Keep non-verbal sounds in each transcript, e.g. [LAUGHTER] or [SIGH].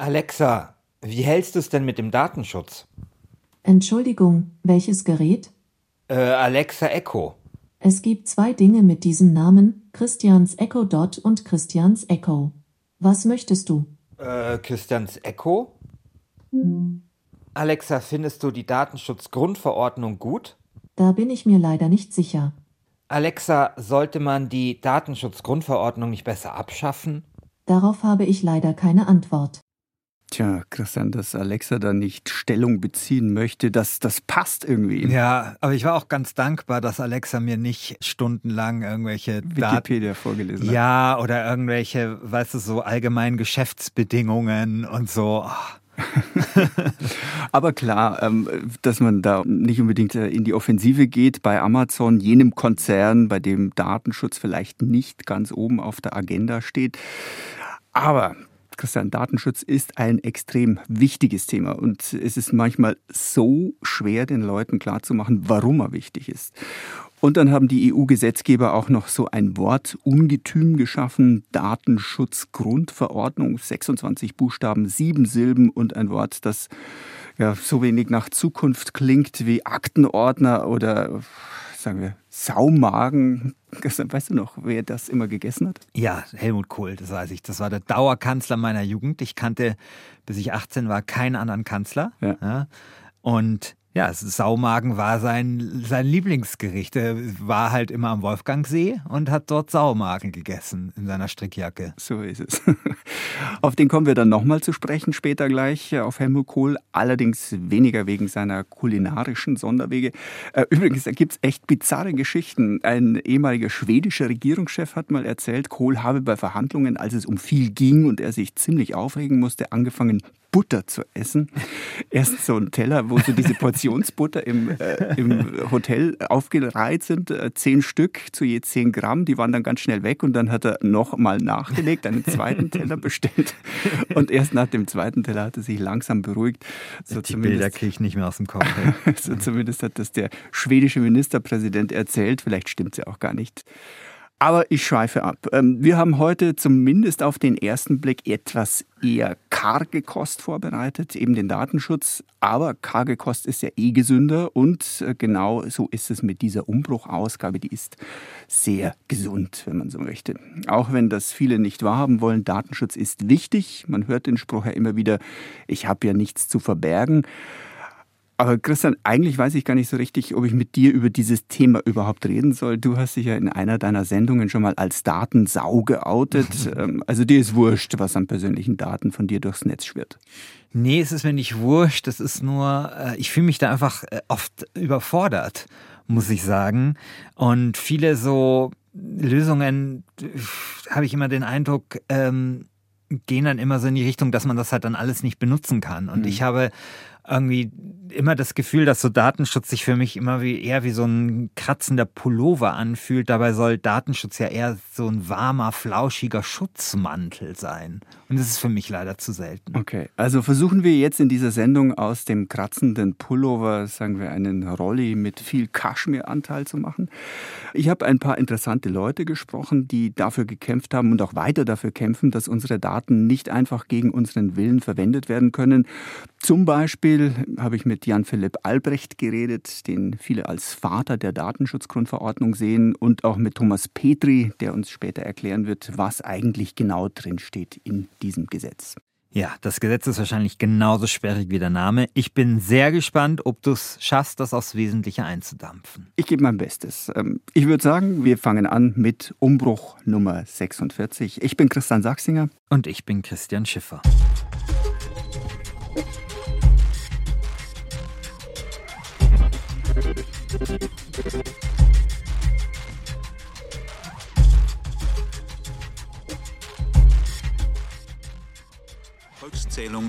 Alexa, wie hältst du es denn mit dem Datenschutz? Entschuldigung, welches Gerät? Äh, Alexa Echo. Es gibt zwei Dinge mit diesem Namen, Christians Echo Dot und Christians Echo. Was möchtest du? Äh, Christians Echo? Alexa, findest du die Datenschutzgrundverordnung gut? Da bin ich mir leider nicht sicher. Alexa, sollte man die Datenschutzgrundverordnung nicht besser abschaffen? Darauf habe ich leider keine Antwort. Tja, Christian, dass Alexa da nicht Stellung beziehen möchte, das, das passt irgendwie. Ja, aber ich war auch ganz dankbar, dass Alexa mir nicht stundenlang irgendwelche Wikipedia Daten, vorgelesen hat. Ja, oder irgendwelche, weißt du, so allgemeinen Geschäftsbedingungen und so. [LAUGHS] Aber klar, ähm, dass man da nicht unbedingt äh, in die Offensive geht bei Amazon, jenem Konzern, bei dem Datenschutz vielleicht nicht ganz oben auf der Agenda steht. Aber Christian, Datenschutz ist ein extrem wichtiges Thema und es ist manchmal so schwer, den Leuten klarzumachen, warum er wichtig ist. Und dann haben die EU-Gesetzgeber auch noch so ein Wort Ungetüm geschaffen, Datenschutzgrundverordnung, 26 Buchstaben, sieben Silben und ein Wort, das ja so wenig nach Zukunft klingt wie Aktenordner oder sagen wir, Saumagen. [LAUGHS] Weißt du noch, wer das immer gegessen hat? Ja, Helmut Kohl, das weiß ich. Das war der Dauerkanzler meiner Jugend. Ich kannte, bis ich 18 war, keinen anderen Kanzler. Ja. ja. Und ja, Saumagen war sein, sein Lieblingsgericht. Er war halt immer am Wolfgangsee und hat dort Saumagen gegessen in seiner Strickjacke. So ist es. [LAUGHS] Auf den kommen wir dann nochmal zu sprechen, später gleich, äh, auf Helmut Kohl. Allerdings weniger wegen seiner kulinarischen Sonderwege. Äh, übrigens, da gibt es echt bizarre Geschichten. Ein ehemaliger schwedischer Regierungschef hat mal erzählt, Kohl habe bei Verhandlungen, als es um viel ging und er sich ziemlich aufregen musste, angefangen, Butter zu essen. [LAUGHS] Erst so ein Teller, wo so diese Portionsbutter im, äh, im Hotel aufgereiht sind, äh, zehn Stück zu je zehn Gramm, die waren dann ganz schnell weg und dann hat er nochmal nachgelegt, einen zweiten Teller bestellt [LAUGHS] und erst nach dem zweiten Teller hat er sich langsam beruhigt. So die Bilder kriege ich nicht mehr aus dem Kopf. [LAUGHS] so zumindest hat das der schwedische Ministerpräsident erzählt, vielleicht stimmt es ja auch gar nicht. Aber ich schweife ab. Ähm, wir haben heute zumindest auf den ersten Blick etwas eher karge Kost vorbereitet, eben den Datenschutz. Aber karge Kost ist ja eh gesünder und äh, genau so ist es mit dieser Umbruchausgabe. Die ist sehr gesund, wenn man so möchte. Auch wenn das viele nicht wahrhaben wollen, Datenschutz ist wichtig. Man hört den Spruch ja immer wieder, ich habe ja nichts zu verbergen. Aber Christian, eigentlich weiß ich gar nicht so richtig, ob ich mit dir über dieses Thema überhaupt reden soll. Du hast dich ja in einer deiner Sendungen schon mal als Datensau geoutet. [LAUGHS] Ähm, also dir ist wurscht, was an persönlichen Daten von dir durchs Netz schwirrt. Nee, es ist mir nicht wurscht. Das ist nur, äh, ich fühle mich da einfach äh, oft überfordert, muss ich sagen. Und viele so Lösungen habe ich immer den Eindruck, ähm, gehen dann immer so in die Richtung, dass man das halt dann alles nicht benutzen kann. Und mhm. ich habe irgendwie immer das Gefühl, dass so Datenschutz sich für mich immer wie eher wie so ein kratzender Pullover anfühlt. Dabei soll Datenschutz ja eher so ein warmer, flauschiger Schutzmantel sein. Und das ist für mich leider zu selten. Okay, also versuchen wir jetzt in dieser Sendung aus dem kratzenden Pullover, sagen wir, einen Rolli mit viel Kaschmiranteil zu machen. Ich habe ein paar interessante Leute gesprochen, die dafür gekämpft haben und auch weiter dafür kämpfen, dass unsere Daten nicht einfach gegen unseren Willen verwendet werden können. Zum Beispiel habe ich mit Jan-Philipp Albrecht geredet, den viele als Vater der Datenschutzgrundverordnung sehen, und auch mit Thomas Petri, der uns später erklären wird, was eigentlich genau drinsteht in diesem Gesetz. Ja, das Gesetz ist wahrscheinlich genauso sperrig wie der Name. Ich bin sehr gespannt, ob du es schaffst, das aufs Wesentliche einzudampfen. Ich gebe mein Bestes. Ähm, ich würde sagen, wir fangen an mit Umbruch Nummer 46. Ich bin Christian Sachsinger. Und ich bin Christian Schiffer.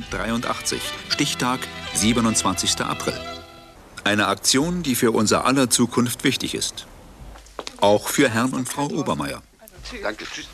Volkszählung 83, Stichtag 27. April. Eine Aktion, die für unser aller Zukunft wichtig ist. Auch für Herrn und Frau Obermeier. Danke, tschüss.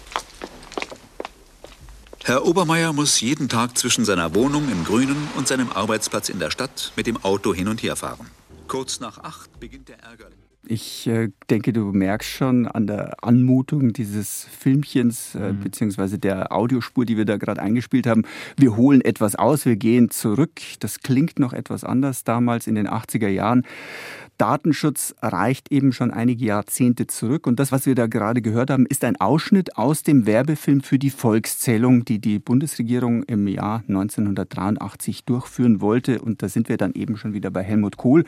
Herr Obermeier muss jeden Tag zwischen seiner Wohnung im Grünen und seinem Arbeitsplatz in der Stadt mit dem Auto hin und her fahren. Kurz nach acht beginnt der Ärger. Ich äh, denke, du merkst schon an der Anmutung dieses Filmchens, äh, mhm. beziehungsweise der Audiospur, die wir da gerade eingespielt haben. Wir holen etwas aus, wir gehen zurück. Das klingt noch etwas anders damals in den 80er Jahren. Datenschutz reicht eben schon einige Jahrzehnte zurück. Und das, was wir da gerade gehört haben, ist ein Ausschnitt aus dem Werbefilm für die Volkszählung, die die Bundesregierung im Jahr 1983 durchführen wollte. Und da sind wir dann eben schon wieder bei Helmut Kohl.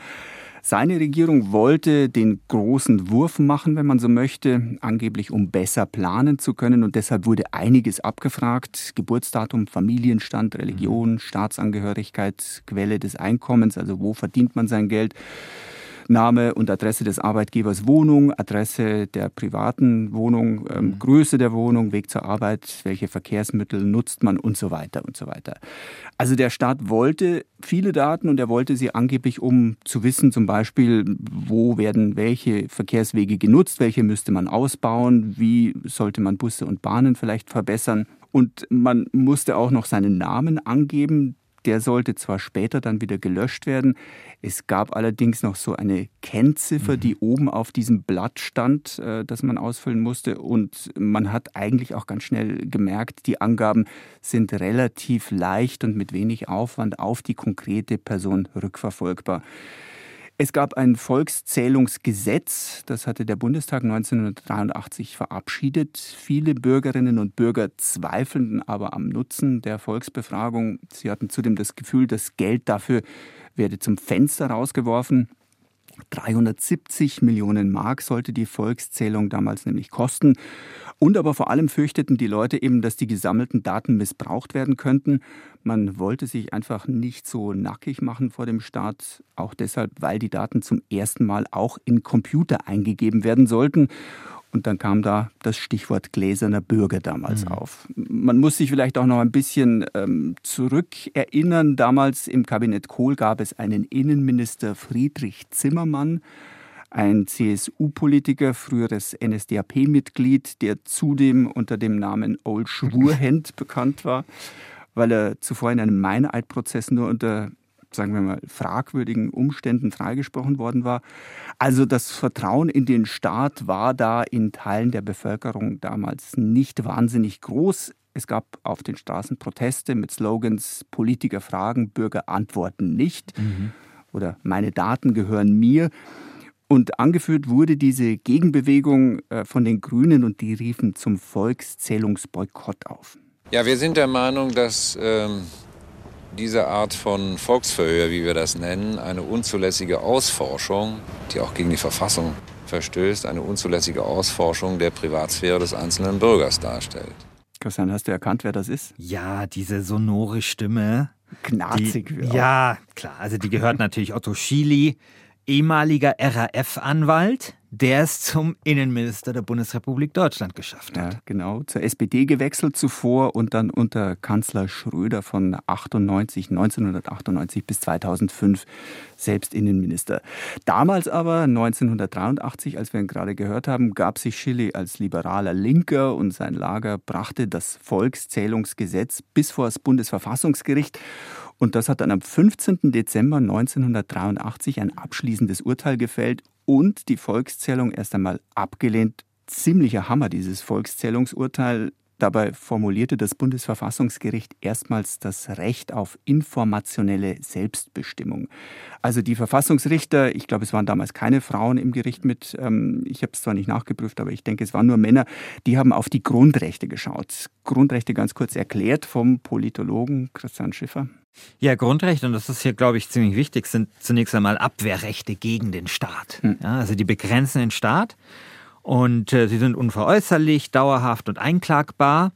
Seine Regierung wollte den großen Wurf machen, wenn man so möchte, angeblich um besser planen zu können. Und deshalb wurde einiges abgefragt. Geburtsdatum, Familienstand, Religion, Staatsangehörigkeit, Quelle des Einkommens, also wo verdient man sein Geld. Name und Adresse des Arbeitgebers Wohnung, Adresse der privaten Wohnung, ähm, mhm. Größe der Wohnung, Weg zur Arbeit, welche Verkehrsmittel nutzt man und so weiter und so weiter. Also der Staat wollte viele Daten und er wollte sie angeblich, um zu wissen, zum Beispiel, wo werden welche Verkehrswege genutzt, welche müsste man ausbauen, wie sollte man Busse und Bahnen vielleicht verbessern. Und man musste auch noch seinen Namen angeben. Der sollte zwar später dann wieder gelöscht werden. Es gab allerdings noch so eine Kennziffer, die mhm. oben auf diesem Blatt stand, äh, das man ausfüllen musste. Und man hat eigentlich auch ganz schnell gemerkt, die Angaben sind relativ leicht und mit wenig Aufwand auf die konkrete Person rückverfolgbar. Es gab ein Volkszählungsgesetz, das hatte der Bundestag 1983 verabschiedet. Viele Bürgerinnen und Bürger zweifelten aber am Nutzen der Volksbefragung. Sie hatten zudem das Gefühl, das Geld dafür werde zum Fenster rausgeworfen. 370 Millionen Mark sollte die Volkszählung damals nämlich kosten. Und aber vor allem fürchteten die Leute eben, dass die gesammelten Daten missbraucht werden könnten. Man wollte sich einfach nicht so nackig machen vor dem Staat, auch deshalb, weil die Daten zum ersten Mal auch in Computer eingegeben werden sollten. Und dann kam da das Stichwort gläserner Bürger damals mhm. auf. Man muss sich vielleicht auch noch ein bisschen ähm, zurückerinnern. Damals im Kabinett Kohl gab es einen Innenminister Friedrich Zimmermann, ein CSU-Politiker, früheres NSDAP-Mitglied, der zudem unter dem Namen Old Schwurhend [LAUGHS] bekannt war, weil er zuvor in einem Meineidprozess nur unter sagen wir mal, fragwürdigen Umständen freigesprochen worden war. Also das Vertrauen in den Staat war da in Teilen der Bevölkerung damals nicht wahnsinnig groß. Es gab auf den Straßen Proteste mit Slogans Politiker fragen, Bürger antworten nicht mhm. oder meine Daten gehören mir. Und angeführt wurde diese Gegenbewegung äh, von den Grünen und die riefen zum Volkszählungsboykott auf. Ja, wir sind der Meinung, dass ähm, diese Art von Volksverhör, wie wir das nennen, eine unzulässige Ausforschung, die auch gegen die Verfassung verstößt, eine unzulässige Ausforschung der Privatsphäre des einzelnen Bürgers darstellt. Christian, hast du erkannt, wer das ist? Ja, diese sonore Stimme. Knarzig. Die, ja, klar. Also die gehört natürlich Otto Schily, ehemaliger RAF-Anwalt, der es zum Innenminister der Bundesrepublik Deutschland geschafft hat. Ja, genau, zur SPD gewechselt zuvor und dann unter Kanzler Schröder von 98, 1998 bis 2005 selbst Innenminister. Damals aber, 1983, als wir ihn gerade gehört haben, gab sich Schilly als liberaler Linker und sein Lager brachte das Volkszählungsgesetz bis vor das Bundesverfassungsgericht und das hat dann am 15. Dezember 1983 ein abschließendes Urteil gefällt und die Volkszählung erst einmal abgelehnt. Ziemlicher Hammer, dieses Volkszählungsurteil. Dabei formulierte das Bundesverfassungsgericht erstmals das Recht auf informationelle Selbstbestimmung. Also die Verfassungsrichter, ich glaube, es waren damals keine Frauen im Gericht mit, ähm, ich habe es zwar nicht nachgeprüft, aber ich denke, es waren nur Männer, die haben auf die Grundrechte geschaut. Grundrechte ganz kurz erklärt vom Politologen Christian Schiffer. Ja, Grundrechte, und das ist hier, glaube ich, ziemlich wichtig, sind zunächst einmal Abwehrrechte gegen den Staat. Hm. Ja, also die begrenzen den Staat und äh, sie sind unveräußerlich, dauerhaft und einklagbar.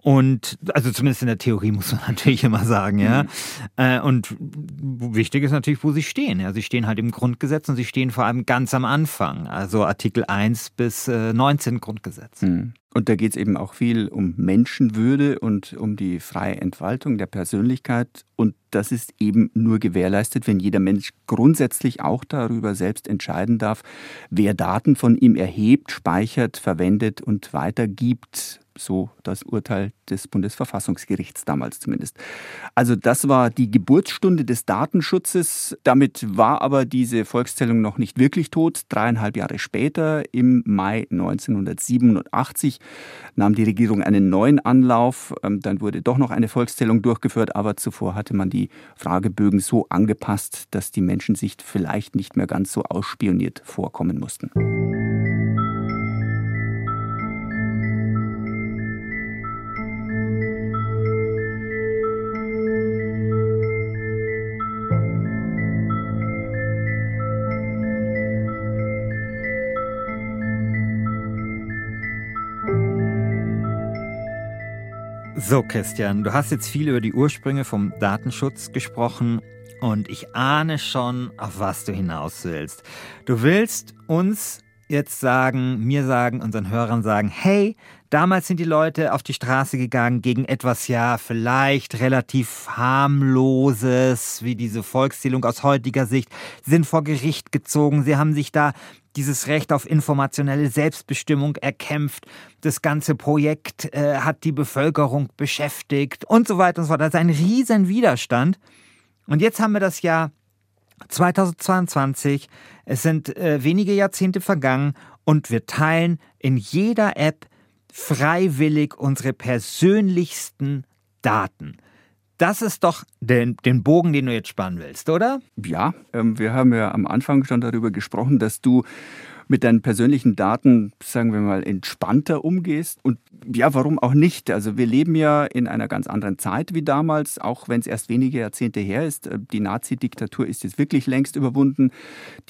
Und also zumindest in der Theorie muss man [LAUGHS] natürlich immer sagen, ja. Mhm. Äh, und wichtig ist natürlich, wo sie stehen. Ja, sie stehen halt im Grundgesetz und sie stehen vor allem ganz am Anfang, also Artikel 1 bis äh, 19 Grundgesetz. Mhm. Und da geht es eben auch viel um Menschenwürde und um die freie Entfaltung der Persönlichkeit. Und das ist eben nur gewährleistet, wenn jeder Mensch grundsätzlich auch darüber selbst entscheiden darf, wer Daten von ihm erhebt, speichert, verwendet und weitergibt so das Urteil des Bundesverfassungsgerichts damals zumindest. Also das war die Geburtsstunde des Datenschutzes. Damit war aber diese Volkszählung noch nicht wirklich tot. Dreieinhalb Jahre später, im Mai 1987, nahm die Regierung einen neuen Anlauf. Ähm, dann wurde doch noch eine Volkszählung durchgeführt, aber zuvor hatte man die Fragebögen so angepasst, dass die Menschen sich vielleicht nicht mehr ganz so ausspioniert vorkommen mussten. So, Christian, du hast jetzt viel über die Ursprünge vom Datenschutz gesprochen und ich ahne schon, auf was du hinaus willst. Du willst uns jetzt sagen, mir sagen, unseren Hörern sagen, hey, damals sind die Leute auf die Straße gegangen gegen etwas ja vielleicht relativ harmloses, wie diese Volkszählung aus heutiger Sicht, sind vor Gericht gezogen, sie haben sich da dieses Recht auf informationelle Selbstbestimmung erkämpft, das ganze Projekt äh, hat die Bevölkerung beschäftigt und so weiter und so fort. Das ist ein riesen Widerstand. Und jetzt haben wir das Jahr 2022. Es sind äh, wenige Jahrzehnte vergangen und wir teilen in jeder App freiwillig unsere persönlichsten Daten. Das ist doch den, den Bogen, den du jetzt spannen willst, oder? Ja, ähm, wir haben ja am Anfang schon darüber gesprochen, dass du mit deinen persönlichen Daten, sagen wir mal, entspannter umgehst. Und ja, warum auch nicht? Also wir leben ja in einer ganz anderen Zeit wie damals, auch wenn es erst wenige Jahrzehnte her ist. Äh, die Nazi-Diktatur ist jetzt wirklich längst überwunden.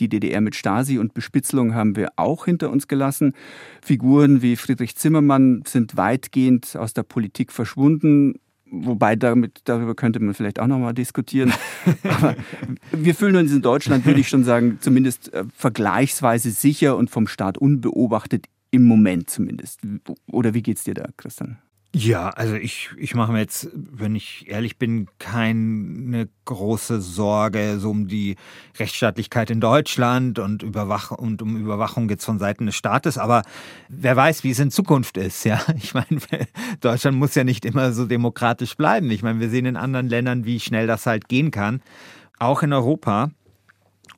Die DDR mit Stasi und Bespitzelung haben wir auch hinter uns gelassen. Figuren wie Friedrich Zimmermann sind weitgehend aus der Politik verschwunden. Wobei damit, darüber könnte man vielleicht auch nochmal diskutieren. [LAUGHS] Aber wir fühlen uns in Deutschland, würde ich schon sagen, zumindest äh, vergleichsweise sicher und vom Staat unbeobachtet, im Moment zumindest. Oder wie geht's dir da, Christian? Ja, also ich, ich mache mir jetzt, wenn ich ehrlich bin, keine große Sorge so um die Rechtsstaatlichkeit in Deutschland und, Überwach und um Überwachung jetzt von Seiten des Staates. Aber wer weiß, wie es in Zukunft ist. Ja, [LAUGHS] ich meine, [LAUGHS] Deutschland muss ja nicht immer so demokratisch bleiben. Ich meine, wir sehen in anderen Ländern, wie schnell das halt gehen kann. Auch in Europa.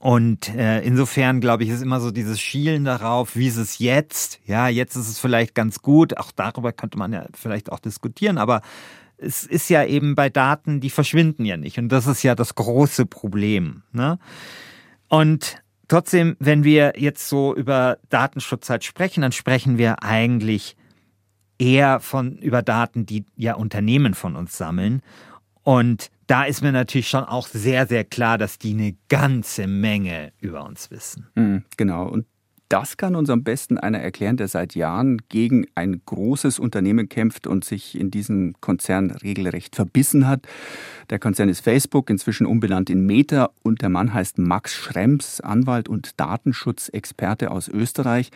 Und äh, insofern glaube ich, ist immer so dieses Schielen darauf, wie ist es jetzt? Ja, jetzt ist es vielleicht ganz gut. Auch darüber könnte man ja vielleicht auch diskutieren, aber es ist ja eben bei Daten, die verschwinden ja nicht. Und das ist ja das große Problem. Ne? Und trotzdem, wenn wir jetzt so über Datenschutz halt sprechen, dann sprechen wir eigentlich eher von über Daten, die ja Unternehmen von uns sammeln. Und da ist mir natürlich schon auch sehr, sehr klar, dass die eine ganze Menge über uns wissen. Mhm, genau. Und das kann uns am besten einer erklären, der seit Jahren gegen ein großes Unternehmen kämpft und sich in diesem Konzern regelrecht verbissen hat. Der Konzern ist Facebook, inzwischen umbenannt in Meta und der Mann heißt Max Schrems, Anwalt und Datenschutzexperte aus Österreich.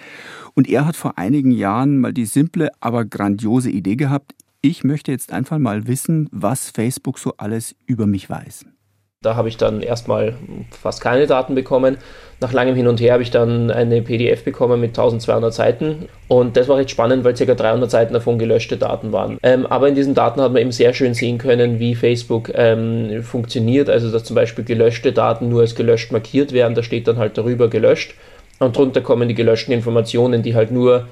Und er hat vor einigen Jahren mal die simple, aber grandiose Idee gehabt, ich möchte jetzt einfach mal wissen, was Facebook so alles über mich weiß. Da habe ich dann erstmal fast keine Daten bekommen. Nach langem Hin und Her habe ich dann eine PDF bekommen mit 1200 Seiten. Und das war recht spannend, weil ca. 300 Seiten davon gelöschte Daten waren. Ähm, aber in diesen Daten hat man eben sehr schön sehen können, wie Facebook ähm, funktioniert. Also, dass zum Beispiel gelöschte Daten nur als gelöscht markiert werden. Da steht dann halt darüber gelöscht. Und drunter kommen die gelöschten Informationen, die halt nur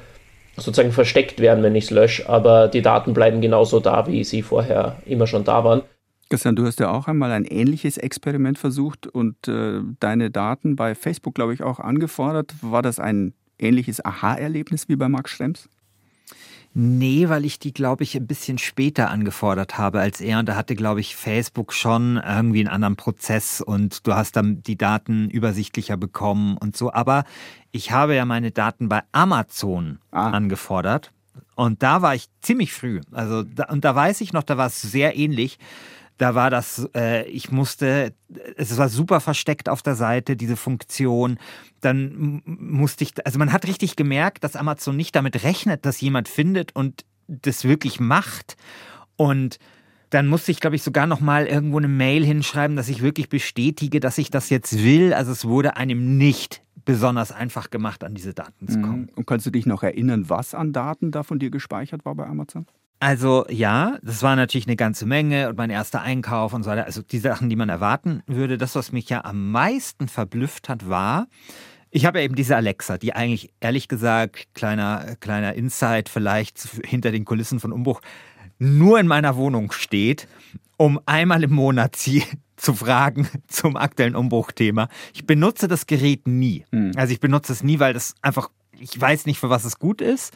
sozusagen versteckt werden, wenn ich es lösche, aber die Daten bleiben genauso da, wie sie vorher immer schon da waren. Christian, du hast ja auch einmal ein ähnliches Experiment versucht und äh, deine Daten bei Facebook, glaube ich, auch angefordert. War das ein ähnliches Aha-Erlebnis wie bei Max Schrems? Nee, weil ich die, glaube ich, ein bisschen später angefordert habe als er. Und da hatte, glaube ich, Facebook schon irgendwie einen anderen Prozess und du hast dann die Daten übersichtlicher bekommen und so. Aber ich habe ja meine Daten bei Amazon ah. angefordert. Und da war ich ziemlich früh. Also, da, und da weiß ich noch, da war es sehr ähnlich. Da war das, äh, ich musste, es war super versteckt auf der Seite, diese Funktion. Dann musste ich, also man hat richtig gemerkt, dass Amazon nicht damit rechnet, dass jemand findet und das wirklich macht. Und dann musste ich, glaube ich, sogar noch mal irgendwo eine Mail hinschreiben, dass ich wirklich bestätige, dass ich das jetzt will. Also es wurde einem nicht besonders einfach gemacht, an diese Daten zu kommen. Und kannst du dich noch erinnern, was an Daten da von dir gespeichert war bei Amazon? Also ja, das war natürlich eine ganze Menge und mein erster Einkauf und so weiter. Also die Sachen, die man erwarten würde. Das, was mich ja am meisten verblüfft hat, war, ich habe ja eben diese Alexa, die eigentlich, ehrlich gesagt, kleiner, kleiner Insight vielleicht hinter den Kulissen von Umbruch, nur in meiner Wohnung steht, um einmal im Monat sie [LAUGHS] zu fragen zum aktuellen Umbruchthema. Ich benutze das Gerät nie. Mhm. Also ich benutze es nie, weil das einfach, ich weiß nicht, für was es gut ist.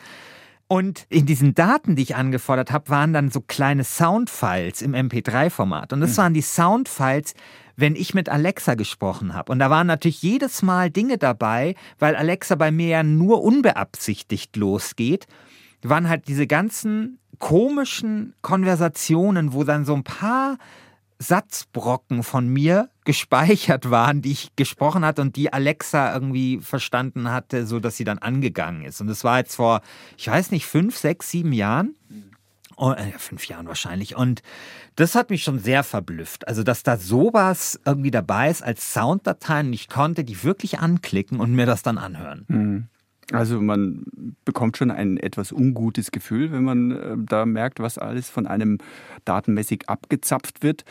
Und in diesen Daten, die ich angefordert habe, waren dann so kleine Soundfiles im MP3-Format. Und das mhm. waren die Soundfiles, wenn ich mit Alexa gesprochen habe. Und da waren natürlich jedes Mal Dinge dabei, weil Alexa bei mir ja nur unbeabsichtigt losgeht, waren halt diese ganzen komischen Konversationen, wo dann so ein paar Satzbrocken von mir gespeichert waren, die ich gesprochen hatte und die Alexa irgendwie verstanden hatte, so dass sie dann angegangen ist. Und das war jetzt vor, ich weiß nicht, fünf, sechs, sieben Jahren. Oh, äh, fünf Jahren wahrscheinlich. Und das hat mich schon sehr verblüfft. Also, dass da sowas irgendwie dabei ist als Sounddateien. Ich konnte die wirklich anklicken und mir das dann anhören. Mhm. Also man bekommt schon ein etwas ungutes Gefühl, wenn man äh, da merkt, was alles von einem datenmäßig abgezapft wird.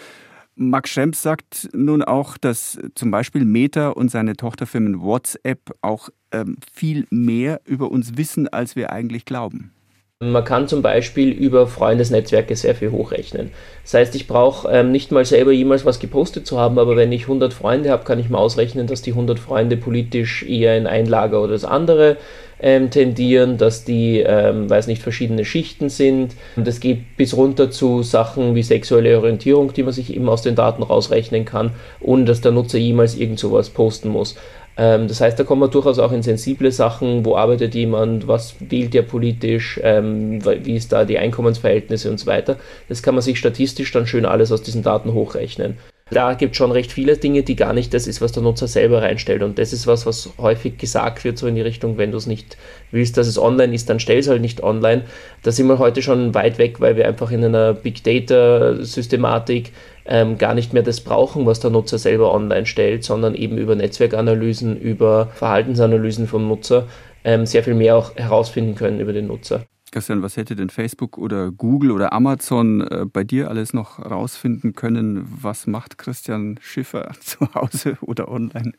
Max Schrems sagt nun auch, dass zum Beispiel Meta und seine Tochterfirmen WhatsApp auch ähm, viel mehr über uns wissen, als wir eigentlich glauben. Man kann zum Beispiel über Freundesnetzwerke sehr viel hochrechnen. Das heißt, ich brauche ähm, nicht mal selber jemals was gepostet zu haben, aber wenn ich 100 Freunde habe, kann ich mal ausrechnen, dass die 100 Freunde politisch eher in ein Lager oder das andere ähm, tendieren, dass die, ähm, weiß nicht, verschiedene Schichten sind. Und es geht bis runter zu Sachen wie sexuelle Orientierung, die man sich eben aus den Daten rausrechnen kann, ohne dass der Nutzer jemals irgend sowas posten muss. Ähm, das heißt, da kommen wir durchaus auch in sensible Sachen, wo arbeitet jemand, was wählt er politisch, ähm, wie ist da die Einkommensverhältnisse und so weiter. Das kann man sich statistisch dann schön alles aus diesen Daten hochrechnen. Da gibt es schon recht viele Dinge, die gar nicht das ist, was der Nutzer selber reinstellt. Und das ist was, was häufig gesagt wird, so in die Richtung, wenn du es nicht willst, dass es online ist, dann stell es halt nicht online. Da sind wir heute schon weit weg, weil wir einfach in einer Big Data-Systematik ähm, gar nicht mehr das brauchen, was der Nutzer selber online stellt, sondern eben über Netzwerkanalysen, über Verhaltensanalysen vom Nutzer ähm, sehr viel mehr auch herausfinden können über den Nutzer. Christian, was hätte denn Facebook oder Google oder Amazon äh, bei dir alles noch rausfinden können? Was macht Christian Schiffer [LAUGHS] zu Hause oder online?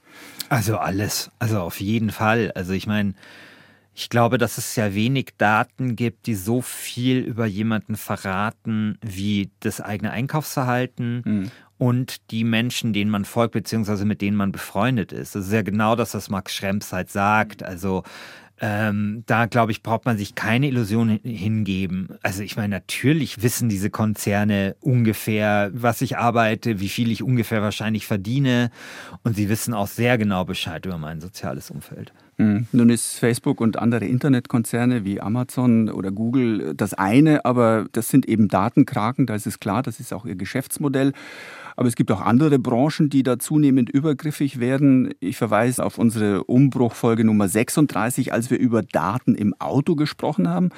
Also alles, also auf jeden Fall. Also ich meine, ich glaube, dass es ja wenig Daten gibt, die so viel über jemanden verraten wie das eigene Einkaufsverhalten mhm. und die Menschen, denen man folgt, beziehungsweise mit denen man befreundet ist. Das ist ja genau das, was Max Schrems halt sagt. Also ähm, da glaube ich, braucht man sich keine Illusion hingeben. Also ich meine, natürlich wissen diese Konzerne ungefähr, was ich arbeite, wie viel ich ungefähr wahrscheinlich verdiene und sie wissen auch sehr genau Bescheid über mein soziales Umfeld. Mhm. Nun ist Facebook und andere Internetkonzerne wie Amazon oder Google das eine, aber das sind eben Datenkraken, da ist es klar, das ist auch ihr Geschäftsmodell. Aber es gibt auch andere Branchen, die da zunehmend übergriffig werden. Ich verweise auf unsere Umbruchfolge Nummer 36, als wir über Daten im Auto gesprochen haben.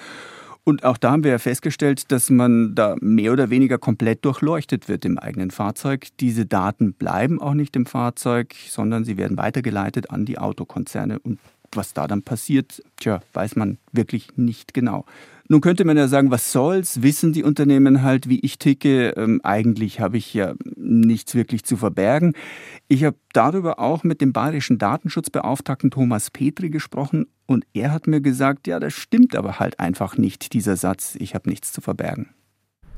Und auch da haben wir ja festgestellt, dass man da mehr oder weniger komplett durchleuchtet wird im eigenen Fahrzeug. Diese Daten bleiben auch nicht im Fahrzeug, sondern sie werden weitergeleitet an die Autokonzerne. Und was da dann passiert, tja, weiß man wirklich nicht genau. Nun könnte man ja sagen, was soll's? Wissen die Unternehmen halt, wie ich ticke? Ähm, eigentlich habe ich ja nichts wirklich zu verbergen. Ich habe darüber auch mit dem bayerischen Datenschutzbeauftragten Thomas Petri gesprochen und er hat mir gesagt, ja, das stimmt aber halt einfach nicht, dieser Satz, ich habe nichts zu verbergen.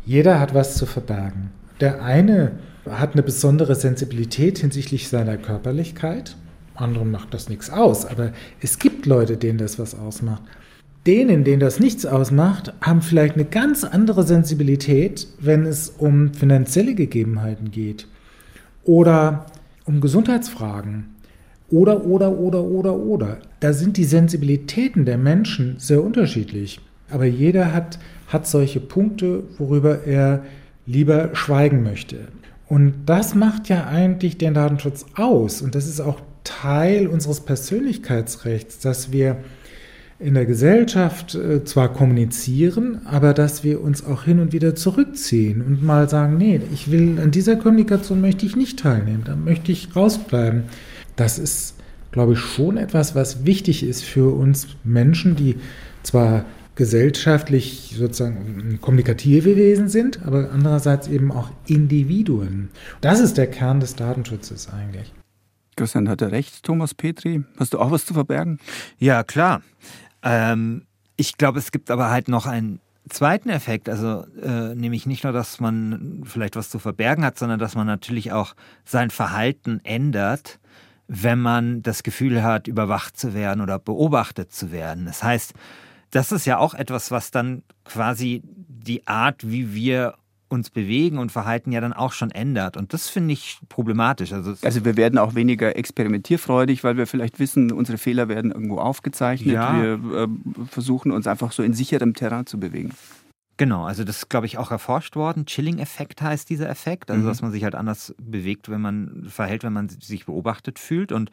Jeder hat was zu verbergen. Der eine hat eine besondere Sensibilität hinsichtlich seiner Körperlichkeit, anderen macht das nichts aus, aber es gibt Leute, denen das was ausmacht denen, denen das nichts ausmacht, haben vielleicht eine ganz andere Sensibilität, wenn es um finanzielle Gegebenheiten geht oder um Gesundheitsfragen oder, oder, oder, oder, oder. Da sind die Sensibilitäten der Menschen sehr unterschiedlich. Aber jeder hat, hat solche Punkte, worüber er lieber schweigen möchte. Und das macht ja eigentlich den Datenschutz aus. Und das ist auch Teil unseres Persönlichkeitsrechts, dass wir in der Gesellschaft äh, zwar kommunizieren, aber dass wir uns auch hin und wieder zurückziehen und mal sagen, nee, ich will an dieser Kommunikation möchte ich nicht teilnehmen, da möchte ich rausbleiben. Das ist glaube ich, schon etwas, was wichtig ist für uns Menschen, die zwar gesellschaftlich sozusagen kommunikative Wesen sind, aber andererseits eben auch Individuen. Das ist der Kern des Datenschutzes eigentlich. Christian hatte recht, Thomas Petri. Hast du auch was zu verbergen? Ja, klar. Ähm, ich glaube, es gibt aber halt noch einen zweiten Effekt, also äh, nämlich nicht nur, dass man vielleicht was zu verbergen hat, sondern dass man natürlich auch sein Verhalten ändert, wenn man das Gefühl hat, überwacht zu werden oder beobachtet zu werden. Das heißt, das ist ja auch etwas, was dann quasi die Art, wie wir uns bewegen und verhalten ja dann auch schon ändert. Und das finde ich problematisch. Also, also, wir werden auch weniger experimentierfreudig, weil wir vielleicht wissen, unsere Fehler werden irgendwo aufgezeichnet. Ja. Wir äh, versuchen uns einfach so in sicherem Terrain zu bewegen. Genau, also das ist, glaube ich, auch erforscht worden. Chilling-Effekt heißt dieser Effekt. Also, mhm. dass man sich halt anders bewegt, wenn man verhält, wenn man sich beobachtet fühlt. Und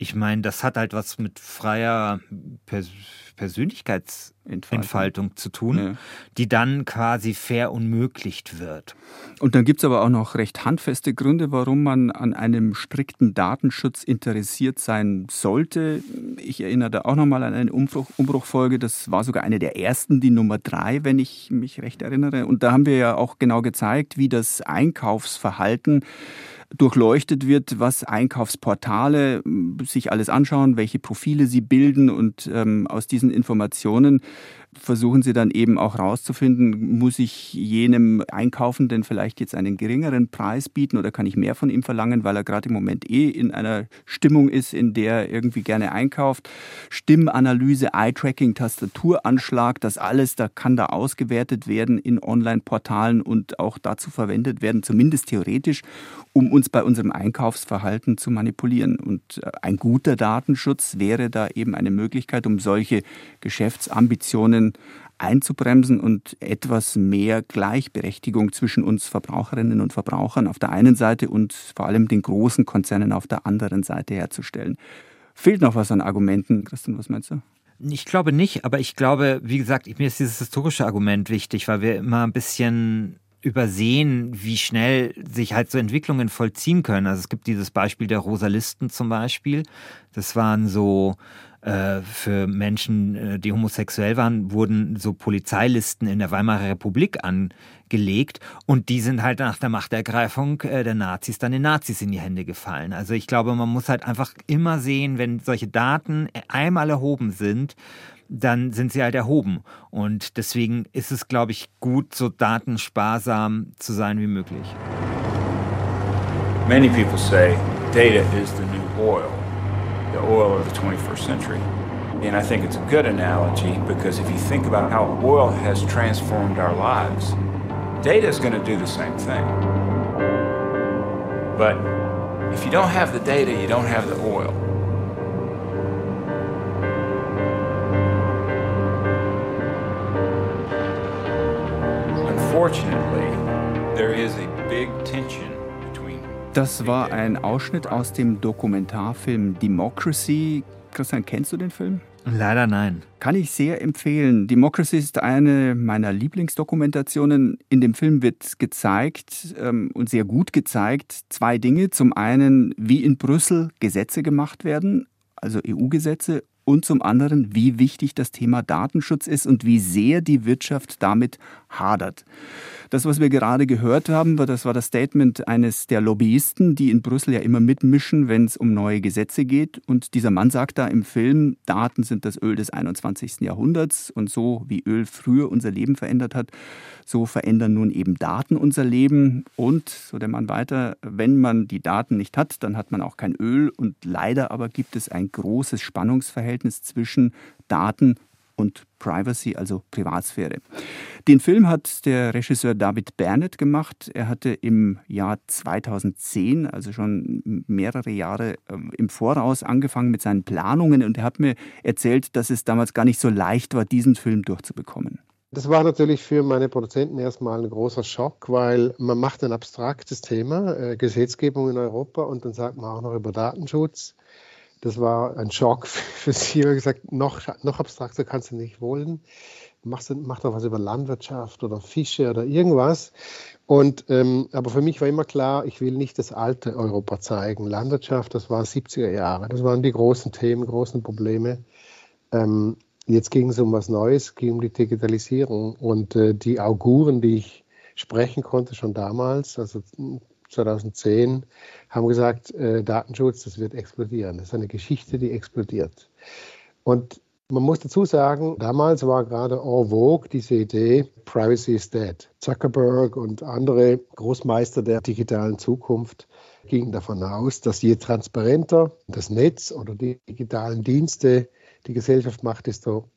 ich meine, das hat halt was mit freier Pers Persönlichkeitsentfaltung zu tun, ja. die dann quasi verunmöglicht wird. Und dann gibt es aber auch noch recht handfeste Gründe, warum man an einem strikten Datenschutz interessiert sein sollte. Ich erinnere da auch nochmal an eine Umbruch, Umbruchfolge, das war sogar eine der ersten, die Nummer drei, wenn ich mich recht erinnere. Und da haben wir ja auch genau gezeigt, wie das Einkaufsverhalten durchleuchtet wird, was Einkaufsportale sich alles anschauen, welche Profile sie bilden und ähm, aus diesen Informationen versuchen sie dann eben auch rauszufinden, muss ich jenem Einkaufenden vielleicht jetzt einen geringeren Preis bieten oder kann ich mehr von ihm verlangen, weil er gerade im Moment eh in einer Stimmung ist, in der er irgendwie gerne einkauft. Stimmanalyse, Eye-Tracking, Tastaturanschlag, das alles, da kann da ausgewertet werden in Online-Portalen und auch dazu verwendet werden, zumindest theoretisch, um uns bei unserem Einkaufsverhalten zu manipulieren. Und äh, ein guter Datenschutz wäre da eben eine Möglichkeit, um solche Geschäftsambitionen einzubremsen und etwas mehr Gleichberechtigung zwischen uns Verbraucherinnen und Verbrauchern auf der einen Seite und vor allem den großen Konzernen auf der anderen Seite herzustellen. Fehlt noch was an Argumenten? Christian, was meinst du? Ich glaube nicht, aber ich glaube, wie gesagt, mir ist dieses historische Argument wichtig, weil wir immer ein bisschen übersehen, wie schnell sich halt so Entwicklungen vollziehen können. Also es gibt dieses Beispiel der Rosalisten zum Beispiel. Das waren so äh, für Menschen, äh, die homosexuell waren, wurden so Polizeilisten in der Weimarer Republik angelegt und die sind halt nach der Machtergreifung äh, der Nazis dann den Nazis in die Hände gefallen. Also ich glaube, man muss halt einfach immer sehen, wenn solche Daten einmal erhoben sind, dann sind sie halt erhoben. Und deswegen ist es, glaube ich, gut, so datensparsam zu sein wie möglich. Many people say data is the new oil, the oil of the 21st century. And I think it's a good analogy because if you think about how oil has transformed our lives, data is going to do the same thing. But if you don't have the data, you don't have the oil. Das war ein Ausschnitt aus dem Dokumentarfilm Democracy. Christian, kennst du den Film? Leider nein. Kann ich sehr empfehlen. Democracy ist eine meiner Lieblingsdokumentationen. In dem Film wird gezeigt ähm, und sehr gut gezeigt zwei Dinge. Zum einen, wie in Brüssel Gesetze gemacht werden, also EU-Gesetze, und zum anderen, wie wichtig das Thema Datenschutz ist und wie sehr die Wirtschaft damit hadert. Das, was wir gerade gehört haben, das war das Statement eines der Lobbyisten, die in Brüssel ja immer mitmischen, wenn es um neue Gesetze geht. Und dieser Mann sagt da im Film, Daten sind das Öl des 21. Jahrhunderts und so wie Öl früher unser Leben verändert hat, so verändern nun eben Daten unser Leben. Und, so der Mann weiter, wenn man die Daten nicht hat, dann hat man auch kein Öl. Und leider aber gibt es ein großes Spannungsverhältnis zwischen Daten und Privacy, also Privatsphäre. Den Film hat der Regisseur David Bernett gemacht. Er hatte im Jahr 2010, also schon mehrere Jahre ähm, im Voraus, angefangen mit seinen Planungen und er hat mir erzählt, dass es damals gar nicht so leicht war, diesen Film durchzubekommen. Das war natürlich für meine Produzenten erstmal ein großer Schock, weil man macht ein abstraktes Thema, äh, Gesetzgebung in Europa und dann sagt man auch noch über Datenschutz. Das war ein Schock [LAUGHS] für sie. Ich gesagt, noch, noch abstrakter kannst du nicht wollen. mach, mach doch was über Landwirtschaft oder Fische oder irgendwas. Und, ähm, aber für mich war immer klar, ich will nicht das alte Europa zeigen. Landwirtschaft, das war 70er Jahre. Das waren die großen Themen, großen Probleme. Ähm, jetzt ging es um was Neues, ging um die Digitalisierung. Und äh, die Auguren, die ich sprechen konnte schon damals, also 2010, haben gesagt, äh, Datenschutz, das wird explodieren. Das ist eine Geschichte, die explodiert. Und man muss dazu sagen, damals war gerade en vogue diese Idee, Privacy is dead. Zuckerberg und andere Großmeister der digitalen Zukunft gingen davon aus, dass je transparenter das Netz oder die digitalen Dienste die Gesellschaft macht, desto,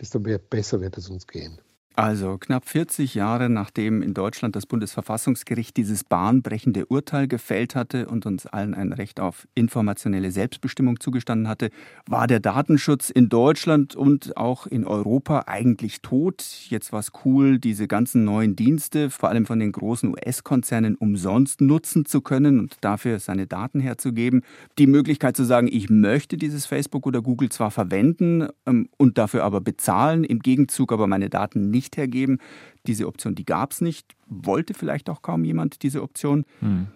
desto besser wird es uns gehen. Also knapp 40 Jahre nachdem in Deutschland das Bundesverfassungsgericht dieses bahnbrechende Urteil gefällt hatte und uns allen ein Recht auf informationelle Selbstbestimmung zugestanden hatte, war der Datenschutz in Deutschland und auch in Europa eigentlich tot. Jetzt war es cool, diese ganzen neuen Dienste, vor allem von den großen US-Konzernen, umsonst nutzen zu können und dafür seine Daten herzugeben. Die Möglichkeit zu sagen, ich möchte dieses Facebook oder Google zwar verwenden ähm, und dafür aber bezahlen, im Gegenzug aber meine Daten nicht nicht hergeben. Diese Option, die gab es nicht, wollte vielleicht auch kaum jemand diese Option. Hm.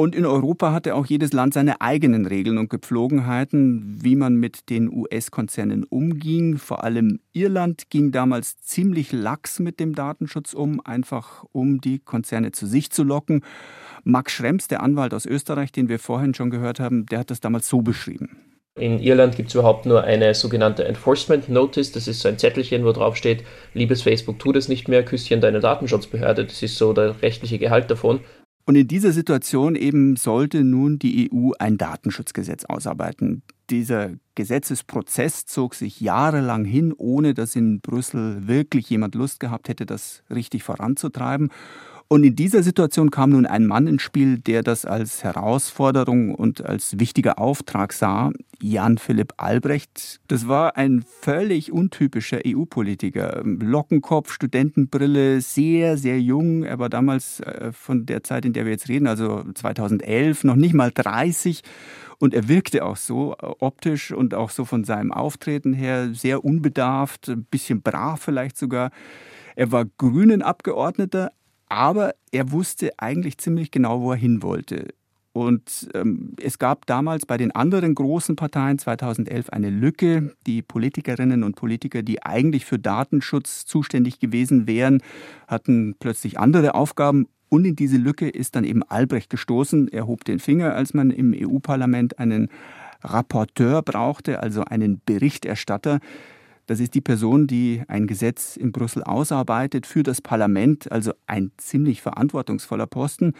Und in Europa hatte auch jedes Land seine eigenen Regeln und Gepflogenheiten, wie man mit den US-Konzernen umging. Vor allem Irland ging damals ziemlich lax mit dem Datenschutz um, einfach um die Konzerne zu sich zu locken. Max Schrems, der Anwalt aus Österreich, den wir vorhin schon gehört haben, der hat das damals so beschrieben. In Irland gibt es überhaupt nur eine sogenannte Enforcement Notice. Das ist so ein Zettelchen, wo drauf steht, liebes Facebook, tu das nicht mehr, Küsschen deine Datenschutzbehörde. Das ist so der rechtliche Gehalt davon. Und in dieser Situation eben sollte nun die EU ein Datenschutzgesetz ausarbeiten. Dieser Gesetzesprozess zog sich jahrelang hin, ohne dass in Brüssel wirklich jemand Lust gehabt hätte, das richtig voranzutreiben. Und in dieser Situation kam nun ein Mann ins Spiel, der das als Herausforderung und als wichtiger Auftrag sah, Jan Philipp Albrecht. Das war ein völlig untypischer EU-Politiker. Lockenkopf, Studentenbrille, sehr, sehr jung. Er war damals äh, von der Zeit, in der wir jetzt reden, also 2011, noch nicht mal 30. Und er wirkte auch so äh, optisch und auch so von seinem Auftreten her sehr unbedarft, ein bisschen brav vielleicht sogar. Er war Grünen Abgeordneter, aber er wusste eigentlich ziemlich genau, wo er hin wollte. Und ähm, es gab damals bei den anderen großen Parteien 2011 eine Lücke. Die Politikerinnen und Politiker, die eigentlich für Datenschutz zuständig gewesen wären, hatten plötzlich andere Aufgaben. Und in diese Lücke ist dann eben Albrecht gestoßen. Er hob den Finger, als man im EU-Parlament einen Rapporteur brauchte, also einen Berichterstatter. Das ist die Person, die ein Gesetz in Brüssel ausarbeitet für das Parlament, also ein ziemlich verantwortungsvoller Posten.